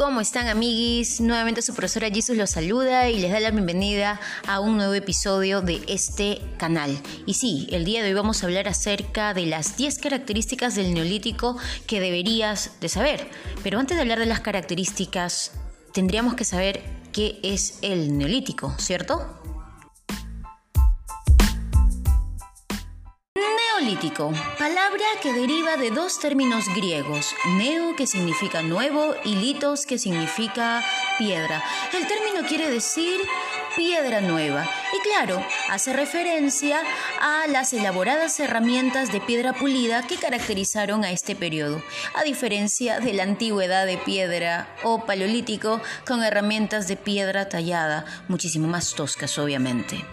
¿Cómo están amiguis? Nuevamente su profesora Jesus los saluda y les da la bienvenida a un nuevo episodio de este canal. Y sí, el día de hoy vamos a hablar acerca de las 10 características del neolítico que deberías de saber. Pero antes de hablar de las características, tendríamos que saber qué es el neolítico, ¿cierto? Palabra que deriva de dos términos griegos, neo que significa nuevo y litos que significa piedra. El término quiere decir piedra nueva y claro, hace referencia a las elaboradas herramientas de piedra pulida que caracterizaron a este periodo, a diferencia de la antigüedad de piedra o paleolítico con herramientas de piedra tallada, muchísimo más toscas obviamente.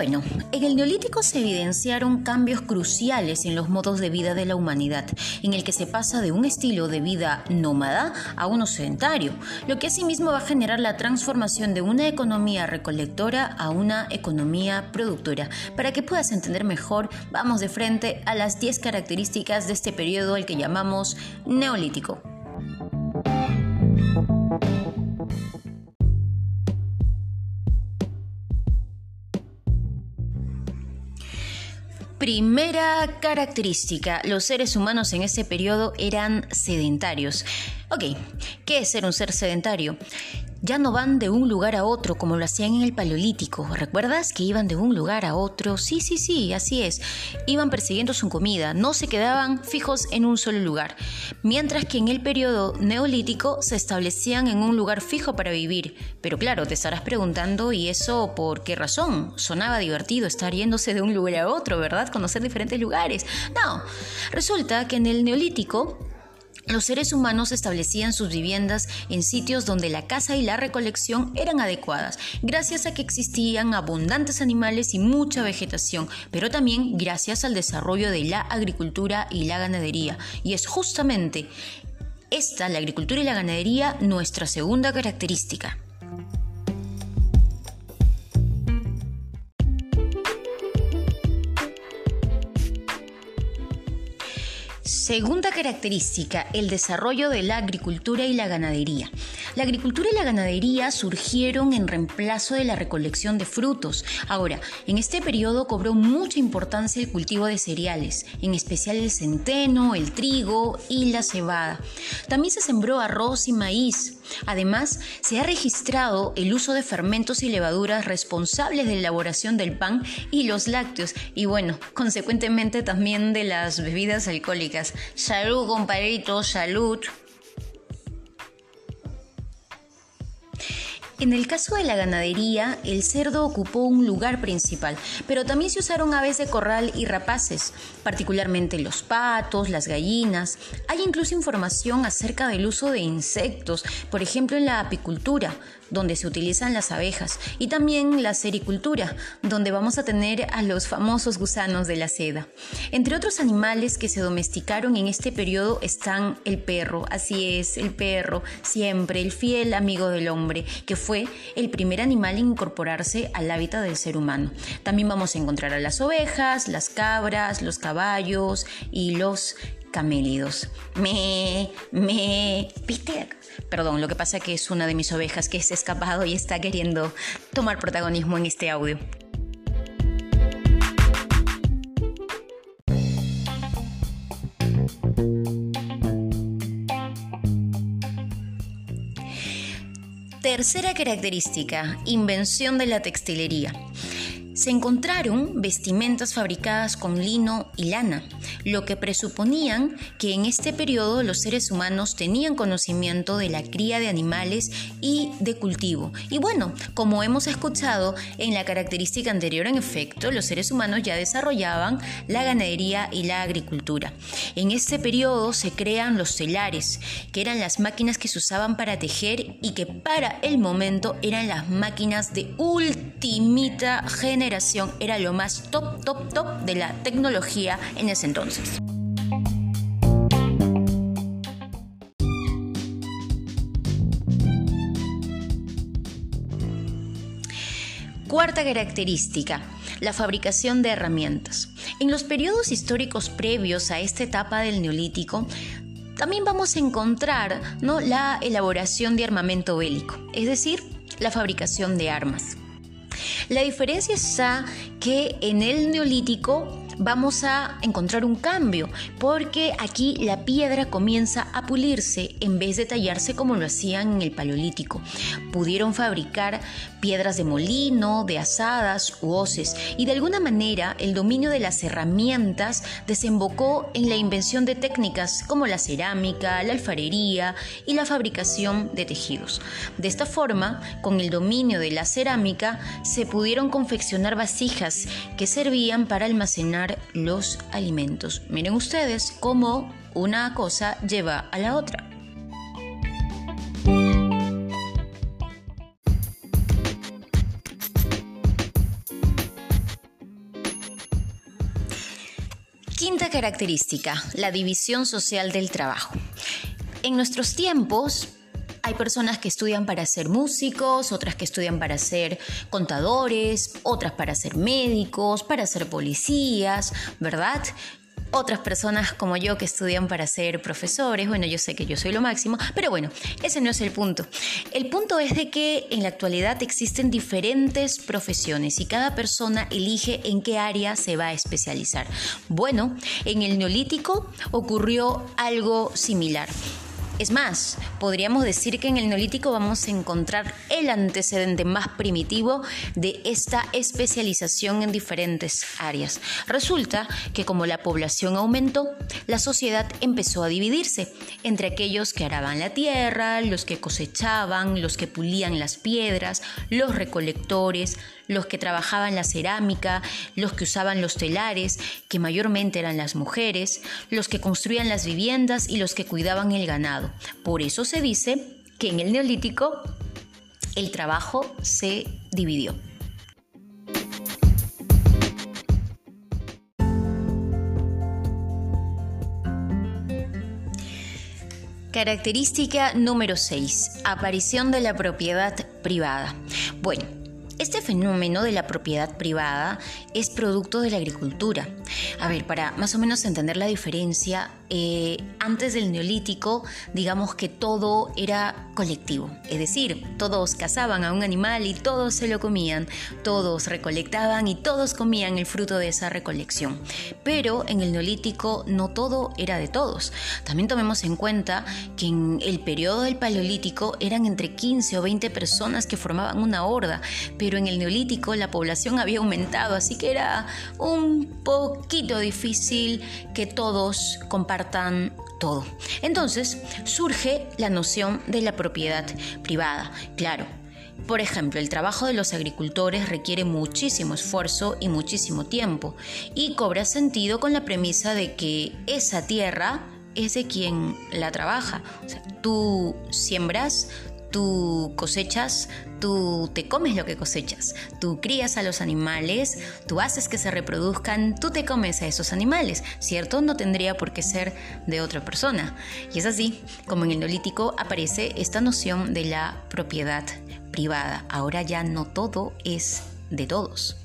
Bueno, en el neolítico se evidenciaron cambios cruciales en los modos de vida de la humanidad, en el que se pasa de un estilo de vida nómada a uno sedentario, lo que asimismo va a generar la transformación de una economía recolectora a una economía productora. Para que puedas entender mejor, vamos de frente a las 10 características de este periodo al que llamamos neolítico. Primera característica, los seres humanos en ese periodo eran sedentarios. Ok, ¿qué es ser un ser sedentario? Ya no van de un lugar a otro como lo hacían en el Paleolítico. ¿Recuerdas que iban de un lugar a otro? Sí, sí, sí, así es. Iban persiguiendo su comida, no se quedaban fijos en un solo lugar. Mientras que en el periodo neolítico se establecían en un lugar fijo para vivir. Pero claro, te estarás preguntando, ¿y eso por qué razón? Sonaba divertido estar yéndose de un lugar a otro, ¿verdad? Conocer diferentes lugares. No, resulta que en el neolítico los seres humanos establecían sus viviendas en sitios donde la caza y la recolección eran adecuadas, gracias a que existían abundantes animales y mucha vegetación, pero también gracias al desarrollo de la agricultura y la ganadería. Y es justamente esta, la agricultura y la ganadería, nuestra segunda característica. Segunda característica, el desarrollo de la agricultura y la ganadería. La agricultura y la ganadería surgieron en reemplazo de la recolección de frutos. Ahora, en este periodo cobró mucha importancia el cultivo de cereales, en especial el centeno, el trigo y la cebada. También se sembró arroz y maíz. Además, se ha registrado el uso de fermentos y levaduras responsables de la elaboración del pan y los lácteos y bueno, consecuentemente también de las bebidas alcohólicas. Salud, compadrito, salud. En el caso de la ganadería, el cerdo ocupó un lugar principal, pero también se usaron aves de corral y rapaces, particularmente los patos, las gallinas. Hay incluso información acerca del uso de insectos, por ejemplo en la apicultura, donde se utilizan las abejas, y también la sericultura, donde vamos a tener a los famosos gusanos de la seda. Entre otros animales que se domesticaron en este periodo están el perro, así es, el perro, siempre el fiel amigo del hombre, que fue el primer animal en incorporarse al hábitat del ser humano. También vamos a encontrar a las ovejas, las cabras, los caballos y los camélidos. Me, me, Peter. Perdón, lo que pasa es que es una de mis ovejas que se ha escapado y está queriendo tomar protagonismo en este audio. Tercera característica, invención de la textilería. Se encontraron vestimentas fabricadas con lino y lana, lo que presuponían que en este periodo los seres humanos tenían conocimiento de la cría de animales y de cultivo. Y bueno, como hemos escuchado en la característica anterior, en efecto, los seres humanos ya desarrollaban la ganadería y la agricultura. En este periodo se crean los telares, que eran las máquinas que se usaban para tejer y que para el momento eran las máquinas de ultimita generación era lo más top, top, top de la tecnología en ese entonces. Cuarta característica, la fabricación de herramientas. En los periodos históricos previos a esta etapa del neolítico, también vamos a encontrar ¿no? la elaboración de armamento bélico, es decir, la fabricación de armas. La diferencia está que en el neolítico vamos a encontrar un cambio, porque aquí la piedra comienza a pulirse en vez de tallarse como lo hacían en el Paleolítico. Pudieron fabricar piedras de molino, de asadas u hoces, y de alguna manera el dominio de las herramientas desembocó en la invención de técnicas como la cerámica, la alfarería y la fabricación de tejidos. De esta forma, con el dominio de la cerámica, se pudieron confeccionar vasijas que servían para almacenar los alimentos. Miren ustedes cómo una cosa lleva a la otra. Quinta característica, la división social del trabajo. En nuestros tiempos, hay personas que estudian para ser músicos, otras que estudian para ser contadores, otras para ser médicos, para ser policías, ¿verdad? otras personas como yo que estudian para ser profesores. Bueno, yo sé que yo soy lo máximo, pero bueno, ese no es el punto. El punto es de que en la actualidad existen diferentes profesiones y cada persona elige en qué área se va a especializar. Bueno, en el neolítico ocurrió algo similar. Es más, podríamos decir que en el neolítico vamos a encontrar el antecedente más primitivo de esta especialización en diferentes áreas. Resulta que como la población aumentó, la sociedad empezó a dividirse entre aquellos que araban la tierra, los que cosechaban, los que pulían las piedras, los recolectores, los que trabajaban la cerámica, los que usaban los telares, que mayormente eran las mujeres, los que construían las viviendas y los que cuidaban el ganado. Por eso se dice que en el neolítico el trabajo se dividió. Característica número 6. Aparición de la propiedad privada. Bueno, este fenómeno de la propiedad privada es producto de la agricultura. A ver, para más o menos entender la diferencia, eh, antes del neolítico, digamos que todo era colectivo, es decir, todos cazaban a un animal y todos se lo comían, todos recolectaban y todos comían el fruto de esa recolección. Pero en el neolítico no todo era de todos. También tomemos en cuenta que en el periodo del paleolítico eran entre 15 o 20 personas que formaban una horda, pero en el neolítico la población había aumentado, así que era un poquito difícil que todos todo. Entonces surge la noción de la propiedad privada. Claro, por ejemplo, el trabajo de los agricultores requiere muchísimo esfuerzo y muchísimo tiempo y cobra sentido con la premisa de que esa tierra es de quien la trabaja. tú siembras, tú cosechas, tú te comes lo que cosechas, tú crías a los animales, tú haces que se reproduzcan, tú te comes a esos animales, ¿cierto? No tendría por qué ser de otra persona. Y es así como en el neolítico aparece esta noción de la propiedad privada. Ahora ya no todo es de todos.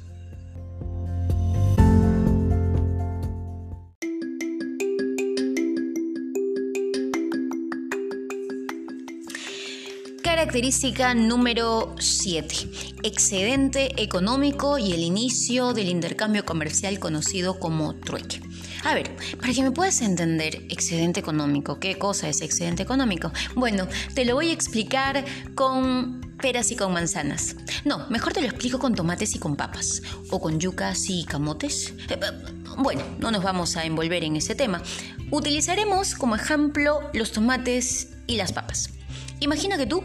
Característica número 7. Excedente económico y el inicio del intercambio comercial conocido como trueque. A ver, para que me puedas entender, excedente económico, ¿qué cosa es excedente económico? Bueno, te lo voy a explicar con peras y con manzanas. No, mejor te lo explico con tomates y con papas, o con yucas y camotes. Eh, bueno, no nos vamos a envolver en ese tema. Utilizaremos como ejemplo los tomates y las papas. Imagina que tú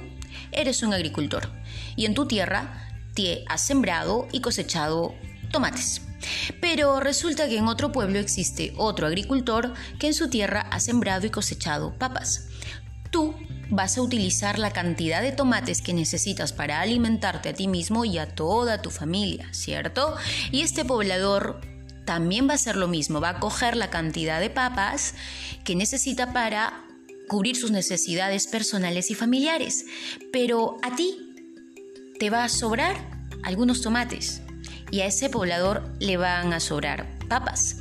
eres un agricultor y en tu tierra te has sembrado y cosechado tomates. Pero resulta que en otro pueblo existe otro agricultor que en su tierra ha sembrado y cosechado papas. Tú vas a utilizar la cantidad de tomates que necesitas para alimentarte a ti mismo y a toda tu familia, ¿cierto? Y este poblador también va a hacer lo mismo, va a coger la cantidad de papas que necesita para cubrir sus necesidades personales y familiares. Pero a ti te va a sobrar algunos tomates y a ese poblador le van a sobrar papas.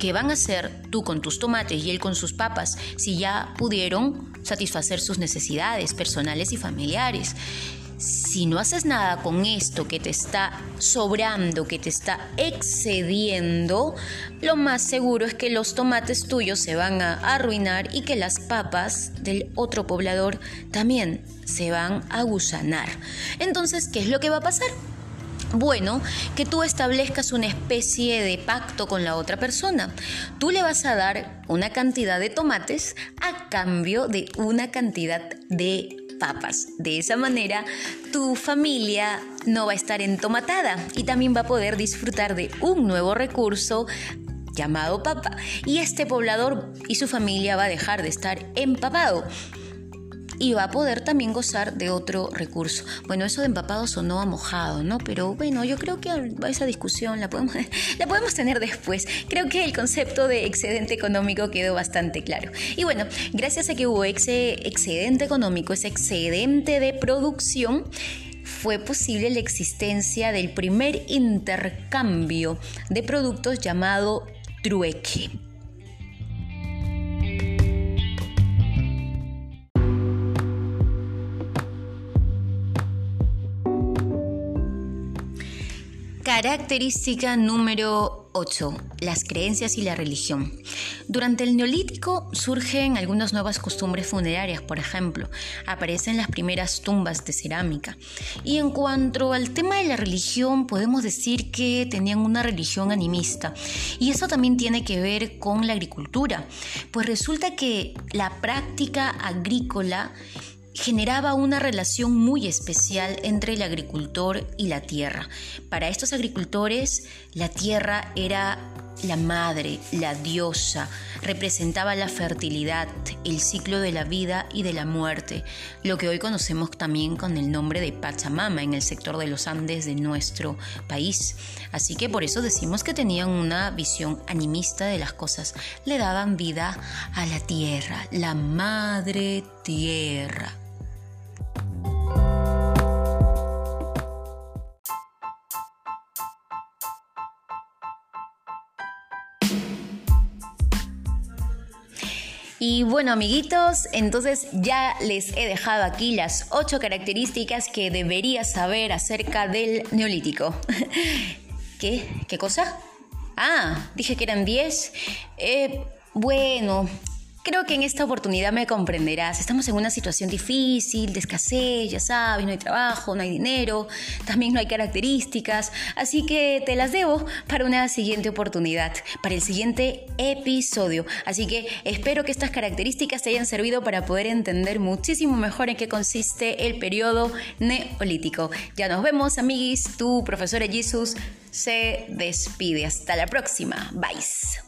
¿Qué van a hacer tú con tus tomates y él con sus papas si ya pudieron satisfacer sus necesidades personales y familiares? Si no haces nada con esto que te está sobrando, que te está excediendo, lo más seguro es que los tomates tuyos se van a arruinar y que las papas del otro poblador también se van a gusanar. Entonces, ¿qué es lo que va a pasar? Bueno, que tú establezcas una especie de pacto con la otra persona. Tú le vas a dar una cantidad de tomates a cambio de una cantidad de papas. De esa manera, tu familia no va a estar entomatada y también va a poder disfrutar de un nuevo recurso llamado papa. Y este poblador y su familia va a dejar de estar empapado y va a poder también gozar de otro recurso. Bueno, eso de empapado sonó a mojado, ¿no? Pero bueno, yo creo que esa discusión la podemos, la podemos tener después. Creo que el concepto de excedente económico quedó bastante claro. Y bueno, gracias a que hubo ese excedente económico, ese excedente de producción, fue posible la existencia del primer intercambio de productos llamado trueque. Característica número 8. Las creencias y la religión. Durante el neolítico surgen algunas nuevas costumbres funerarias, por ejemplo, aparecen las primeras tumbas de cerámica. Y en cuanto al tema de la religión, podemos decir que tenían una religión animista. Y eso también tiene que ver con la agricultura, pues resulta que la práctica agrícola generaba una relación muy especial entre el agricultor y la tierra. Para estos agricultores, la tierra era la madre, la diosa, representaba la fertilidad, el ciclo de la vida y de la muerte, lo que hoy conocemos también con el nombre de Pachamama en el sector de los Andes de nuestro país. Así que por eso decimos que tenían una visión animista de las cosas, le daban vida a la tierra, la madre tierra. Y bueno, amiguitos, entonces ya les he dejado aquí las ocho características que deberías saber acerca del neolítico. ¿Qué? ¿Qué cosa? Ah, dije que eran diez. Eh, bueno, Creo que en esta oportunidad me comprenderás. Estamos en una situación difícil, de escasez, ya sabes, no hay trabajo, no hay dinero, también no hay características, así que te las debo para una siguiente oportunidad, para el siguiente episodio. Así que espero que estas características te hayan servido para poder entender muchísimo mejor en qué consiste el periodo neolítico. Ya nos vemos, amiguis. Tu profesora Jesus se despide. Hasta la próxima. Bye.